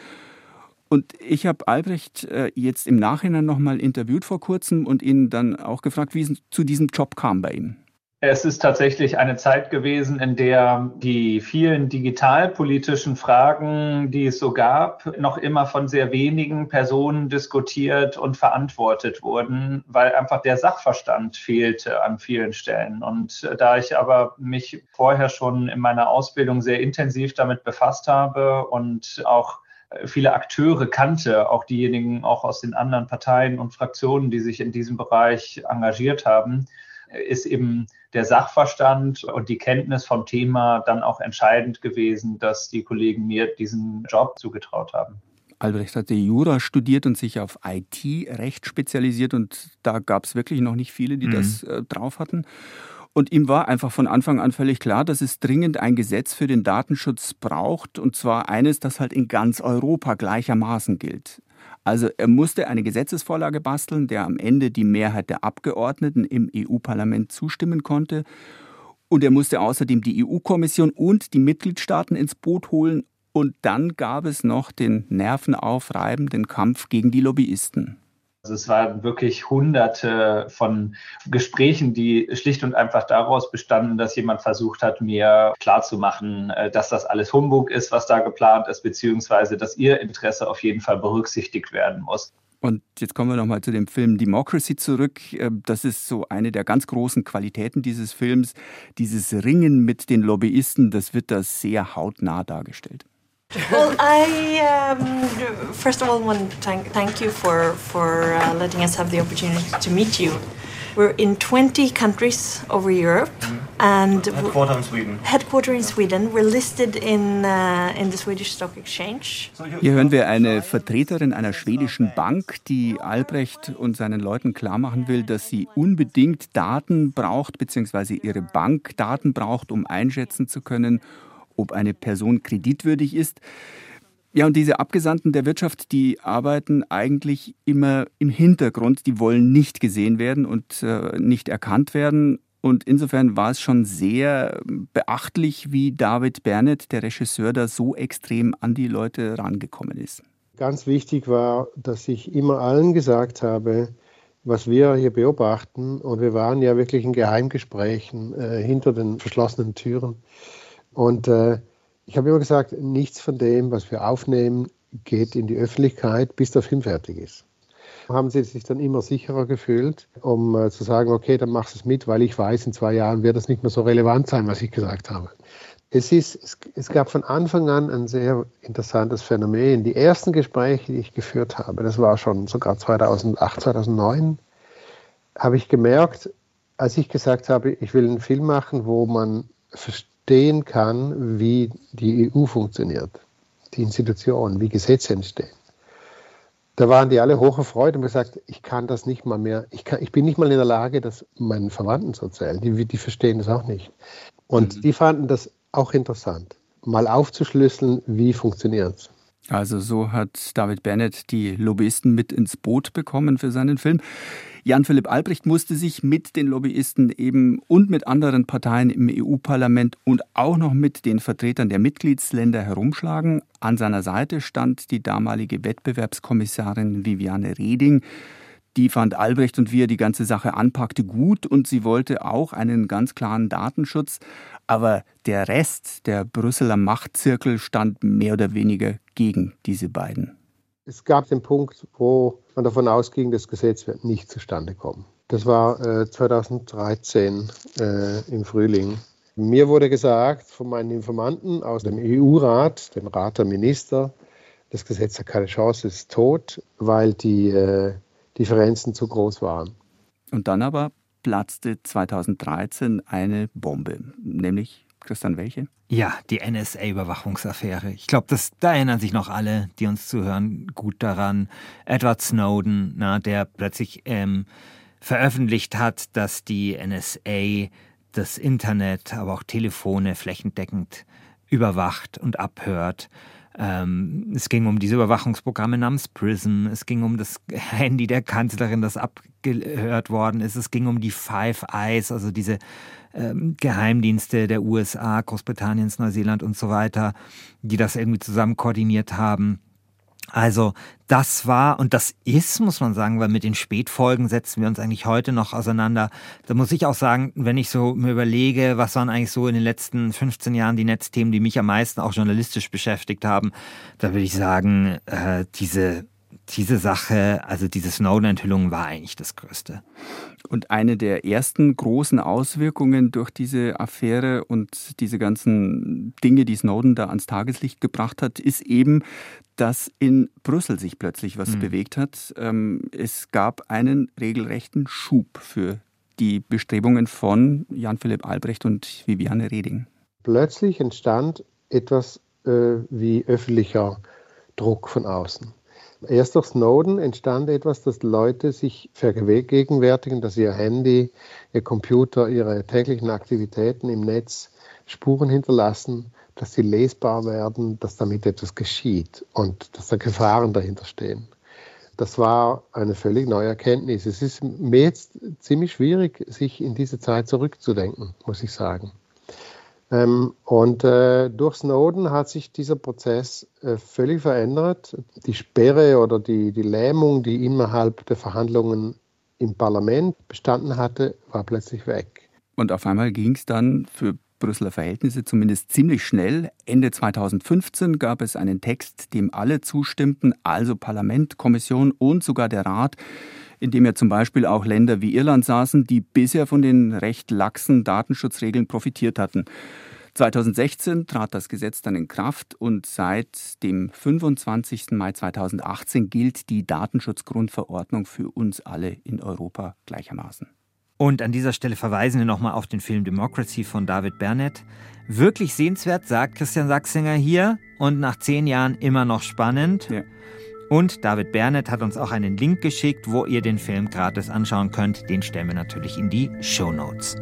Und ich habe Albrecht äh, jetzt im Nachhinein nochmal interviewt vor kurzem und ihn dann auch gefragt, wie es zu diesem Job kam bei ihm. Es ist tatsächlich eine Zeit gewesen, in der die vielen digitalpolitischen Fragen, die es so gab, noch immer von sehr wenigen Personen diskutiert und verantwortet wurden, weil einfach der Sachverstand fehlte an vielen Stellen. Und da ich aber mich vorher schon in meiner Ausbildung sehr intensiv damit befasst habe und auch viele Akteure kannte, auch diejenigen auch aus den anderen Parteien und Fraktionen, die sich in diesem Bereich engagiert haben, ist eben der Sachverstand und die Kenntnis vom Thema dann auch entscheidend gewesen, dass die Kollegen mir diesen Job zugetraut haben. Albrecht hatte Jura studiert und sich auf IT-Recht spezialisiert und da gab es wirklich noch nicht viele, die mhm. das äh, drauf hatten. Und ihm war einfach von Anfang an völlig klar, dass es dringend ein Gesetz für den Datenschutz braucht, und zwar eines, das halt in ganz Europa gleichermaßen gilt. Also er musste eine Gesetzesvorlage basteln, der am Ende die Mehrheit der Abgeordneten im EU-Parlament zustimmen konnte. Und er musste außerdem die EU-Kommission und die Mitgliedstaaten ins Boot holen. Und dann gab es noch den nervenaufreibenden Kampf gegen die Lobbyisten. Also es waren wirklich hunderte von Gesprächen, die schlicht und einfach daraus bestanden, dass jemand versucht hat, mir klarzumachen, äh, dass das alles Humbug ist, was da geplant ist, beziehungsweise dass ihr Interesse auf jeden Fall berücksichtigt werden muss. Und jetzt kommen wir nochmal zu dem Film Democracy zurück. Äh, das ist so eine der ganz großen Qualitäten dieses Films. Dieses Ringen mit den Lobbyisten, das wird da sehr hautnah dargestellt. Well, I um, first of all want to thank, thank you for for uh, letting us have the opportunity to meet you. We're in 20 countries over Europe, and Headquarter in Sweden. headquarter in Sweden. We're listed in uh, in the Swedish Stock Exchange. Hier hören wir eine Vertreterin einer schwedischen Bank, die Albrecht und seinen Leuten klarmachen will, dass sie unbedingt Daten braucht, beziehungsweise ihre Bank Daten braucht, um einschätzen zu können, ob eine Person kreditwürdig ist. Ja, und diese Abgesandten der Wirtschaft, die arbeiten eigentlich immer im Hintergrund. Die wollen nicht gesehen werden und äh, nicht erkannt werden. Und insofern war es schon sehr beachtlich, wie David Bernett, der Regisseur, da so extrem an die Leute rangekommen ist. Ganz wichtig war, dass ich immer allen gesagt habe, was wir hier beobachten. Und wir waren ja wirklich in Geheimgesprächen äh, hinter den verschlossenen Türen. Und äh, ich habe immer gesagt, nichts von dem, was wir aufnehmen, geht in die Öffentlichkeit, bis der Film fertig ist. Haben sie sich dann immer sicherer gefühlt, um äh, zu sagen, okay, dann machst du es mit, weil ich weiß, in zwei Jahren wird das nicht mehr so relevant sein, was ich gesagt habe. Es, ist, es, es gab von Anfang an ein sehr interessantes Phänomen. Die ersten Gespräche, die ich geführt habe, das war schon sogar 2008, 2009, habe ich gemerkt, als ich gesagt habe, ich will einen Film machen, wo man verstehen kann, wie die EU funktioniert, die Institutionen, wie Gesetze entstehen. Da waren die alle hoch erfreut und gesagt, ich kann das nicht mal mehr, ich, kann, ich bin nicht mal in der Lage, das meinen Verwandten zu erzählen. Die, die verstehen das auch nicht. Und mhm. die fanden das auch interessant, mal aufzuschlüsseln, wie funktioniert es. Also so hat David Bennett die Lobbyisten mit ins Boot bekommen für seinen Film. Jan-Philipp Albrecht musste sich mit den Lobbyisten eben und mit anderen Parteien im EU-Parlament und auch noch mit den Vertretern der Mitgliedsländer herumschlagen. An seiner Seite stand die damalige Wettbewerbskommissarin Viviane Reding. Die fand Albrecht und wie er die ganze Sache anpackte gut und sie wollte auch einen ganz klaren Datenschutz. Aber der Rest der Brüsseler Machtzirkel stand mehr oder weniger gegen diese beiden. Es gab den Punkt, wo man davon ausging, das Gesetz wird nicht zustande kommen. Das war äh, 2013 äh, im Frühling. Mir wurde gesagt von meinen Informanten aus dem EU-Rat, dem Rat der Minister, das Gesetz hat keine Chance, es ist tot, weil die äh, Differenzen zu groß waren. Und dann aber platzte 2013 eine Bombe, nämlich Christian, welche? Ja, die NSA-Überwachungsaffäre. Ich glaube, da erinnern sich noch alle, die uns zuhören, gut daran. Edward Snowden, na, der plötzlich ähm, veröffentlicht hat, dass die NSA das Internet, aber auch Telefone flächendeckend überwacht und abhört. Ähm, es ging um diese Überwachungsprogramme namens PRISM. Es ging um das Handy der Kanzlerin, das abgehört worden ist. Es ging um die Five Eyes, also diese ähm, Geheimdienste der USA, Großbritanniens, Neuseeland und so weiter, die das irgendwie zusammen koordiniert haben. Also das war und das ist, muss man sagen, weil mit den Spätfolgen setzen wir uns eigentlich heute noch auseinander. Da muss ich auch sagen, wenn ich so mir überlege, was waren eigentlich so in den letzten 15 Jahren die Netzthemen, die mich am meisten auch journalistisch beschäftigt haben, da würde ich sagen, äh, diese diese Sache, also diese Snowden-Enthüllung war eigentlich das Größte. Und eine der ersten großen Auswirkungen durch diese Affäre und diese ganzen Dinge, die Snowden da ans Tageslicht gebracht hat, ist eben, dass in Brüssel sich plötzlich was mhm. bewegt hat. Ähm, es gab einen regelrechten Schub für die Bestrebungen von Jan-Philipp Albrecht und Viviane Reding. Plötzlich entstand etwas äh, wie öffentlicher Druck von außen. Erst durch Snowden entstand etwas, dass Leute sich vergegenwärtigen, dass ihr Handy, ihr Computer, ihre täglichen Aktivitäten im Netz Spuren hinterlassen, dass sie lesbar werden, dass damit etwas geschieht und dass da Gefahren dahinter stehen. Das war eine völlig neue Erkenntnis. Es ist mir jetzt ziemlich schwierig, sich in diese Zeit zurückzudenken, muss ich sagen. Ähm, und äh, durch Snowden hat sich dieser Prozess äh, völlig verändert. Die Sperre oder die, die Lähmung, die innerhalb der Verhandlungen im Parlament bestanden hatte, war plötzlich weg. Und auf einmal ging es dann für Brüsseler Verhältnisse zumindest ziemlich schnell. Ende 2015 gab es einen Text, dem alle zustimmten, also Parlament, Kommission und sogar der Rat, in dem ja zum Beispiel auch Länder wie Irland saßen, die bisher von den recht laxen Datenschutzregeln profitiert hatten. 2016 trat das Gesetz dann in Kraft und seit dem 25. Mai 2018 gilt die Datenschutzgrundverordnung für uns alle in Europa gleichermaßen. Und an dieser Stelle verweisen wir nochmal auf den Film Democracy von David Bernett. Wirklich sehenswert, sagt Christian Sachsinger hier und nach zehn Jahren immer noch spannend. Ja. Und David Bernett hat uns auch einen Link geschickt, wo ihr den Film gratis anschauen könnt. Den stellen wir natürlich in die Show Notes.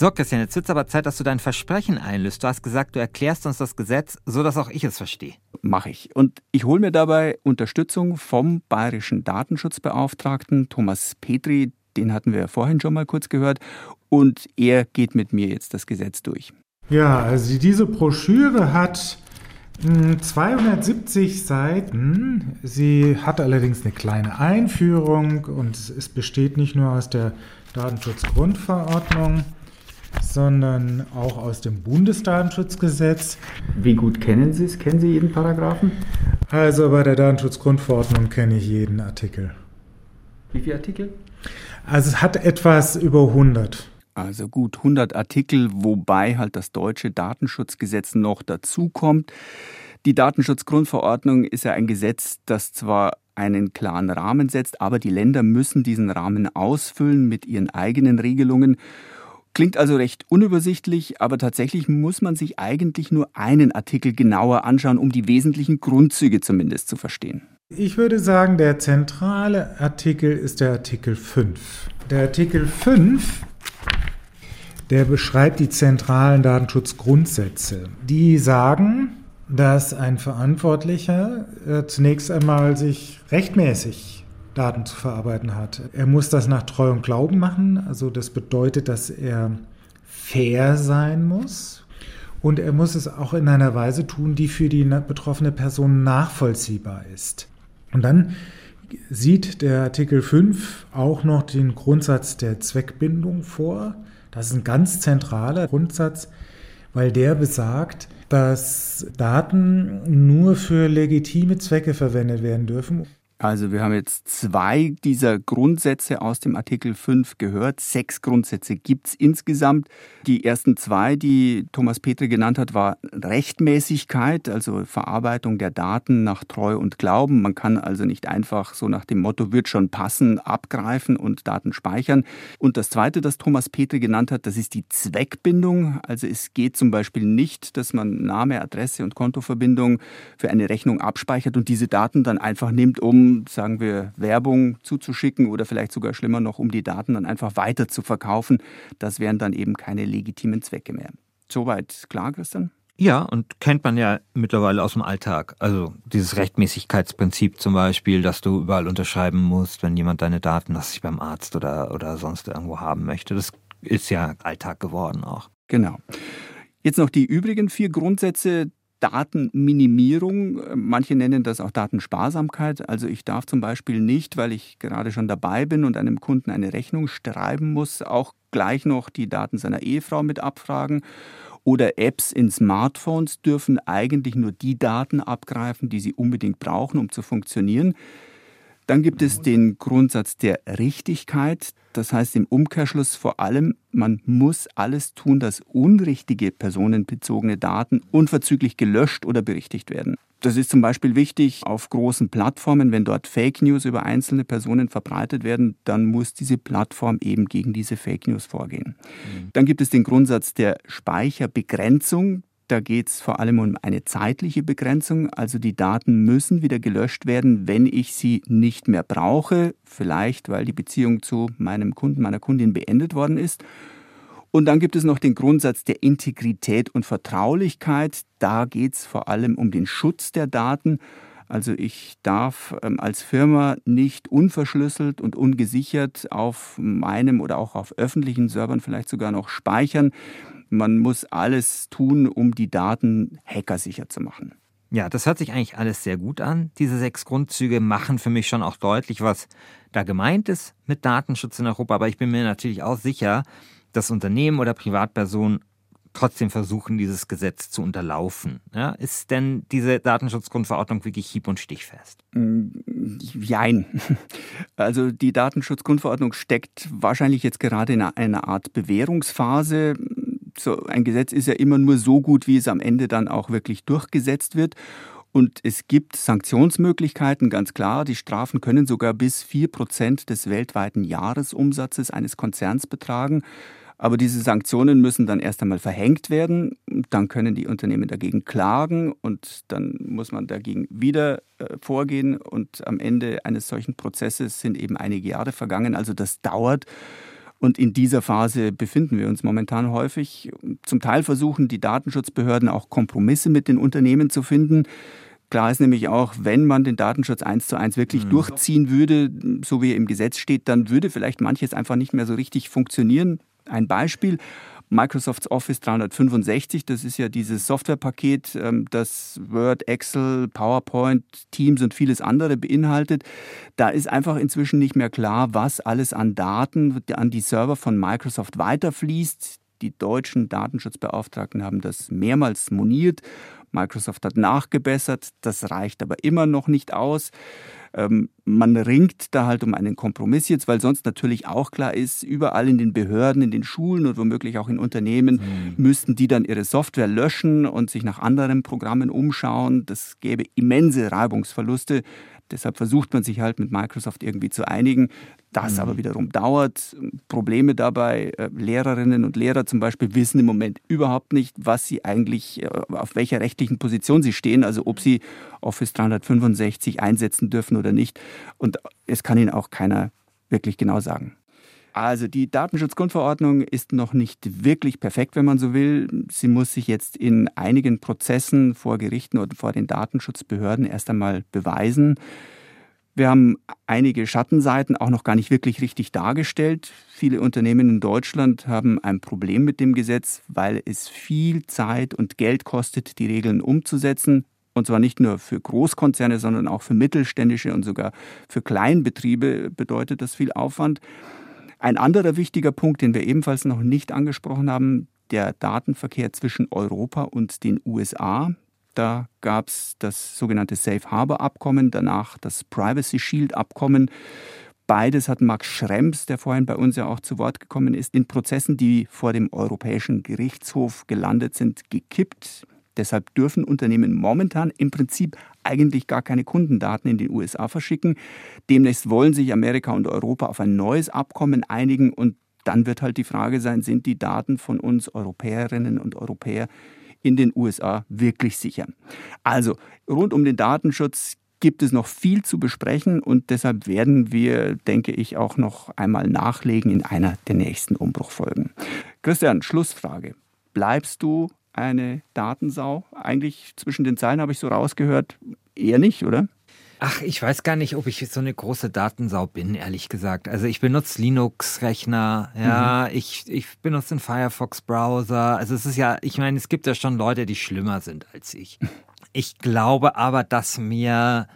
So, Christian, jetzt wird es aber Zeit, dass du dein Versprechen einlöst. Du hast gesagt, du erklärst uns das Gesetz, so dass auch ich es verstehe. Mache ich. Und ich hole mir dabei Unterstützung vom bayerischen Datenschutzbeauftragten Thomas Petri. Den hatten wir vorhin schon mal kurz gehört. Und er geht mit mir jetzt das Gesetz durch. Ja, also diese Broschüre hat 270 hm, Seiten. Sie hat allerdings eine kleine Einführung und es besteht nicht nur aus der Datenschutzgrundverordnung, sondern auch aus dem Bundesdatenschutzgesetz. Wie gut kennen Sie es? Kennen Sie jeden Paragraphen? Also bei der Datenschutzgrundverordnung kenne ich jeden Artikel. Wie viele Artikel? Also es hat etwas über 100. Also gut 100 Artikel, wobei halt das deutsche Datenschutzgesetz noch dazukommt. Die Datenschutzgrundverordnung ist ja ein Gesetz, das zwar einen klaren Rahmen setzt, aber die Länder müssen diesen Rahmen ausfüllen mit ihren eigenen Regelungen. Klingt also recht unübersichtlich, aber tatsächlich muss man sich eigentlich nur einen Artikel genauer anschauen, um die wesentlichen Grundzüge zumindest zu verstehen. Ich würde sagen, der zentrale Artikel ist der Artikel 5. Der Artikel 5, der beschreibt die zentralen Datenschutzgrundsätze. Die sagen, dass ein Verantwortlicher äh, zunächst einmal sich rechtmäßig Daten zu verarbeiten hat. Er muss das nach Treu und Glauben machen, also das bedeutet, dass er fair sein muss und er muss es auch in einer Weise tun, die für die betroffene Person nachvollziehbar ist. Und dann sieht der Artikel 5 auch noch den Grundsatz der Zweckbindung vor. Das ist ein ganz zentraler Grundsatz, weil der besagt, dass Daten nur für legitime Zwecke verwendet werden dürfen. Also wir haben jetzt zwei dieser Grundsätze aus dem Artikel 5 gehört. Sechs Grundsätze gibt es insgesamt. Die ersten zwei, die Thomas Petri genannt hat, war Rechtmäßigkeit, also Verarbeitung der Daten nach Treu und Glauben. Man kann also nicht einfach so nach dem Motto wird schon passen, abgreifen und Daten speichern. Und das zweite, das Thomas Petri genannt hat, das ist die Zweckbindung. Also es geht zum Beispiel nicht, dass man Name, Adresse und Kontoverbindung für eine Rechnung abspeichert und diese Daten dann einfach nimmt, um sagen wir, Werbung zuzuschicken oder vielleicht sogar schlimmer noch, um die Daten dann einfach weiter zu verkaufen. Das wären dann eben keine legitimen Zwecke mehr. Soweit klar, Christian? Ja, und kennt man ja mittlerweile aus dem Alltag. Also dieses Rechtmäßigkeitsprinzip zum Beispiel, dass du überall unterschreiben musst, wenn jemand deine Daten, was ich beim Arzt oder, oder sonst irgendwo haben möchte. Das ist ja Alltag geworden auch. Genau. Jetzt noch die übrigen vier Grundsätze Datenminimierung. Manche nennen das auch Datensparsamkeit. Also ich darf zum Beispiel nicht, weil ich gerade schon dabei bin und einem Kunden eine Rechnung schreiben muss, auch gleich noch die Daten seiner Ehefrau mit abfragen. Oder Apps in Smartphones dürfen eigentlich nur die Daten abgreifen, die sie unbedingt brauchen, um zu funktionieren. Dann gibt es den Grundsatz der Richtigkeit. Das heißt im Umkehrschluss vor allem, man muss alles tun, dass unrichtige personenbezogene Daten unverzüglich gelöscht oder berichtigt werden. Das ist zum Beispiel wichtig auf großen Plattformen, wenn dort Fake News über einzelne Personen verbreitet werden, dann muss diese Plattform eben gegen diese Fake News vorgehen. Mhm. Dann gibt es den Grundsatz der Speicherbegrenzung. Da geht es vor allem um eine zeitliche Begrenzung. Also die Daten müssen wieder gelöscht werden, wenn ich sie nicht mehr brauche. Vielleicht, weil die Beziehung zu meinem Kunden, meiner Kundin beendet worden ist. Und dann gibt es noch den Grundsatz der Integrität und Vertraulichkeit. Da geht es vor allem um den Schutz der Daten. Also ich darf ähm, als Firma nicht unverschlüsselt und ungesichert auf meinem oder auch auf öffentlichen Servern vielleicht sogar noch speichern. Man muss alles tun, um die Daten hackersicher zu machen. Ja, das hört sich eigentlich alles sehr gut an. Diese sechs Grundzüge machen für mich schon auch deutlich, was da gemeint ist mit Datenschutz in Europa. Aber ich bin mir natürlich auch sicher, dass Unternehmen oder Privatpersonen trotzdem versuchen, dieses Gesetz zu unterlaufen. Ja, ist denn diese Datenschutzgrundverordnung wirklich hieb- und stichfest? Mm, jein. [LAUGHS] Also die Datenschutzgrundverordnung steckt wahrscheinlich jetzt gerade in einer Art Bewährungsphase. So ein Gesetz ist ja immer nur so gut, wie es am Ende dann auch wirklich durchgesetzt wird. Und es gibt Sanktionsmöglichkeiten, ganz klar. Die Strafen können sogar bis vier Prozent des weltweiten Jahresumsatzes eines Konzerns betragen. Aber diese Sanktionen müssen dann erst einmal verhängt werden. Dann können die Unternehmen dagegen klagen und dann muss man dagegen wieder äh, vorgehen. Und am Ende eines solchen Prozesses sind eben einige Jahre vergangen. Also das dauert. Und in dieser Phase befinden wir uns momentan häufig. Zum Teil versuchen die Datenschutzbehörden auch Kompromisse mit den Unternehmen zu finden. Klar ist nämlich auch, wenn man den Datenschutz eins zu eins wirklich mhm. durchziehen würde, so wie er im Gesetz steht, dann würde vielleicht manches einfach nicht mehr so richtig funktionieren. Ein Beispiel. Microsofts Office 365, das ist ja dieses Softwarepaket, ähm, das Word, Excel, PowerPoint, Teams und vieles andere beinhaltet. Da ist einfach inzwischen nicht mehr klar, was alles an Daten an die Server von Microsoft weiterfließt. Die deutschen Datenschutzbeauftragten haben das mehrmals moniert. Microsoft hat nachgebessert, das reicht aber immer noch nicht aus. Ähm, man ringt da halt um einen Kompromiss jetzt, weil sonst natürlich auch klar ist, überall in den Behörden, in den Schulen und womöglich auch in Unternehmen mhm. müssten die dann ihre Software löschen und sich nach anderen Programmen umschauen. Das gäbe immense Reibungsverluste. Deshalb versucht man sich halt mit Microsoft irgendwie zu einigen. Das mhm. aber wiederum dauert. Probleme dabei. Äh, Lehrerinnen und Lehrer zum Beispiel wissen im Moment überhaupt nicht, was sie eigentlich, äh, auf welcher rechtlichen Position sie stehen. Also ob sie Office 365 einsetzen dürfen oder nicht. Und es kann ihnen auch keiner wirklich genau sagen. Also die Datenschutzgrundverordnung ist noch nicht wirklich perfekt, wenn man so will. Sie muss sich jetzt in einigen Prozessen vor Gerichten oder vor den Datenschutzbehörden erst einmal beweisen. Wir haben einige Schattenseiten auch noch gar nicht wirklich richtig dargestellt. Viele Unternehmen in Deutschland haben ein Problem mit dem Gesetz, weil es viel Zeit und Geld kostet, die Regeln umzusetzen. Und zwar nicht nur für Großkonzerne, sondern auch für mittelständische und sogar für Kleinbetriebe bedeutet das viel Aufwand. Ein anderer wichtiger Punkt, den wir ebenfalls noch nicht angesprochen haben, der Datenverkehr zwischen Europa und den USA. Da gab es das sogenannte Safe Harbor Abkommen, danach das Privacy Shield Abkommen. Beides hat Max Schrems, der vorhin bei uns ja auch zu Wort gekommen ist, in Prozessen, die vor dem Europäischen Gerichtshof gelandet sind, gekippt. Deshalb dürfen Unternehmen momentan im Prinzip eigentlich gar keine Kundendaten in die USA verschicken. Demnächst wollen sich Amerika und Europa auf ein neues Abkommen einigen und dann wird halt die Frage sein, sind die Daten von uns Europäerinnen und Europäer in den USA wirklich sicher? Also rund um den Datenschutz gibt es noch viel zu besprechen und deshalb werden wir, denke ich, auch noch einmal nachlegen in einer der nächsten Umbruchfolgen. Christian, Schlussfrage. Bleibst du eine Datensau? Eigentlich zwischen den Zeilen habe ich so rausgehört, eher nicht, oder? Ach, ich weiß gar nicht, ob ich so eine große Datensau bin, ehrlich gesagt. Also ich benutze Linux-Rechner, ja, mhm. ich, ich benutze den Firefox-Browser. Also es ist ja, ich meine, es gibt ja schon Leute, die schlimmer sind als ich. [LAUGHS] Ich glaube aber, dass mir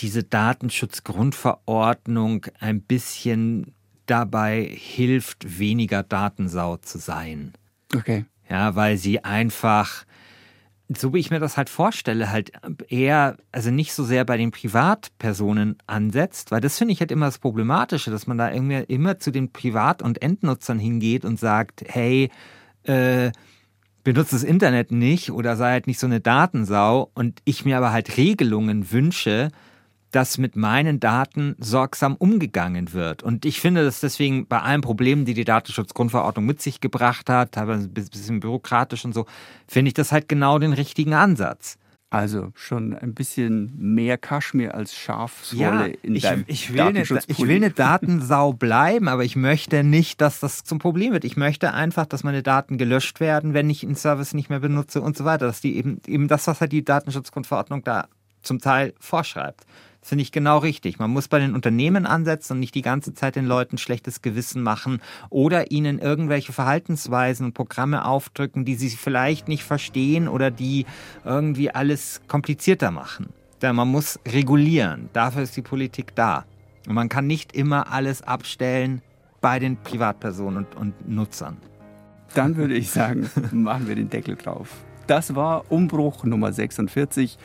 diese Datenschutzgrundverordnung ein bisschen dabei hilft, weniger Datensau zu sein. Okay. Ja, weil sie einfach, so wie ich mir das halt vorstelle, halt eher, also nicht so sehr bei den Privatpersonen ansetzt, weil das finde ich halt immer das Problematische, dass man da irgendwie immer zu den Privat- und Endnutzern hingeht und sagt, hey, äh, benutze das Internet nicht oder sei halt nicht so eine Datensau. Und ich mir aber halt Regelungen wünsche, dass mit meinen Daten sorgsam umgegangen wird. Und ich finde, dass deswegen bei allen Problemen, die die Datenschutzgrundverordnung mit sich gebracht hat, teilweise ein bisschen bürokratisch und so, finde ich das halt genau den richtigen Ansatz. Also schon ein bisschen mehr Kaschmir als Schafswolle ja, in ich, deinem ich will, eine, ich will eine Datensau bleiben, aber ich möchte nicht, dass das zum Problem wird. Ich möchte einfach, dass meine Daten gelöscht werden, wenn ich einen Service nicht mehr benutze und so weiter. Dass die eben, eben das, was halt die Datenschutzgrundverordnung da zum Teil vorschreibt. Das finde ich genau richtig. Man muss bei den Unternehmen ansetzen und nicht die ganze Zeit den Leuten schlechtes Gewissen machen oder ihnen irgendwelche Verhaltensweisen und Programme aufdrücken, die sie vielleicht nicht verstehen oder die irgendwie alles komplizierter machen. Denn man muss regulieren. Dafür ist die Politik da. Und man kann nicht immer alles abstellen bei den Privatpersonen und, und Nutzern. Dann würde ich sagen, [LAUGHS] machen wir den Deckel drauf. Das war Umbruch Nummer 46.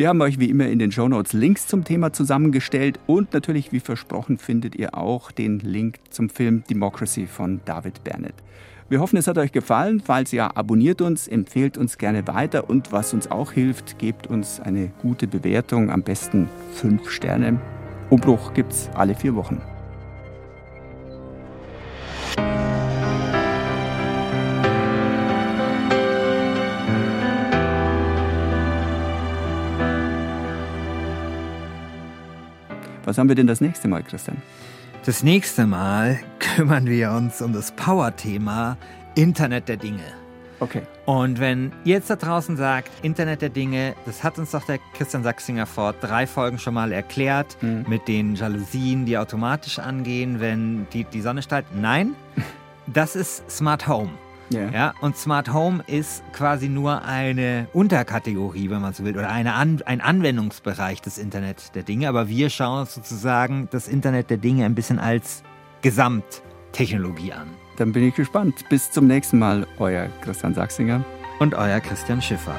Wir haben euch wie immer in den Shownotes Links zum Thema zusammengestellt und natürlich, wie versprochen, findet ihr auch den Link zum Film Democracy von David Bernett. Wir hoffen, es hat euch gefallen. Falls ja, abonniert uns, empfehlt uns gerne weiter und was uns auch hilft, gebt uns eine gute Bewertung, am besten fünf Sterne. Umbruch gibt's alle vier Wochen. Was haben wir denn das nächste Mal, Christian? Das nächste Mal kümmern wir uns um das Power-Thema Internet der Dinge. Okay. Und wenn ihr jetzt da draußen sagt, Internet der Dinge, das hat uns doch der Christian Sachsinger vor drei Folgen schon mal erklärt, mhm. mit den Jalousien, die automatisch angehen, wenn die, die Sonne strahlt. Nein, [LAUGHS] das ist Smart Home. Yeah. Ja, und Smart Home ist quasi nur eine Unterkategorie, wenn man so will, oder eine An ein Anwendungsbereich des Internet der Dinge. Aber wir schauen uns sozusagen das Internet der Dinge ein bisschen als Gesamttechnologie an. Dann bin ich gespannt. Bis zum nächsten Mal, euer Christian Sachsinger und euer Christian Schiffer.